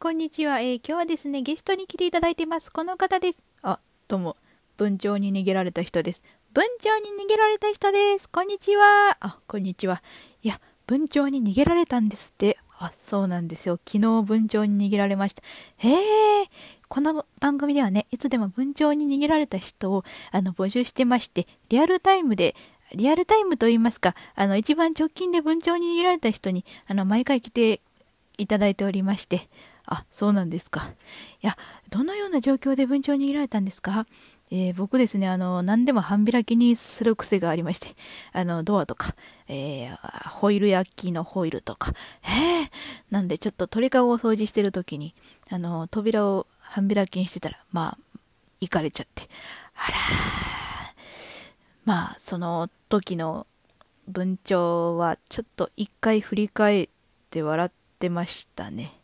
こんにちは。えー、今日はですね、ゲストに来ていただいてます。この方です。あ、どうも。文鳥に逃げられた人です。文鳥に逃げられた人です。こんにちは。あ、こんにちは。いや、文鳥に逃げられたんですって。あ、そうなんですよ。昨日文鳥に逃げられました。へえ。この番組ではね、いつでも文鳥に逃げられた人を、あの、募集してまして、リアルタイムで、リアルタイムと言いますか、あの、一番直近で文鳥に逃げられた人に、あの、毎回来ていただいておりまして、あ、そうなんですか。いや、どのような状況で文鳥に逃げられたんですか？えー、僕ですね、あの、何でも半開きにする癖がありまして、あの、ドアとか、えー、ホイール焼きのホイールとか、えー、なんでちょっと鳥かごを掃除してる時に、あの、扉を半開きにしてたら、まあ、行かれちゃって、あらまあ、その時の文鳥はちょっと一回振り返って笑ってましたね。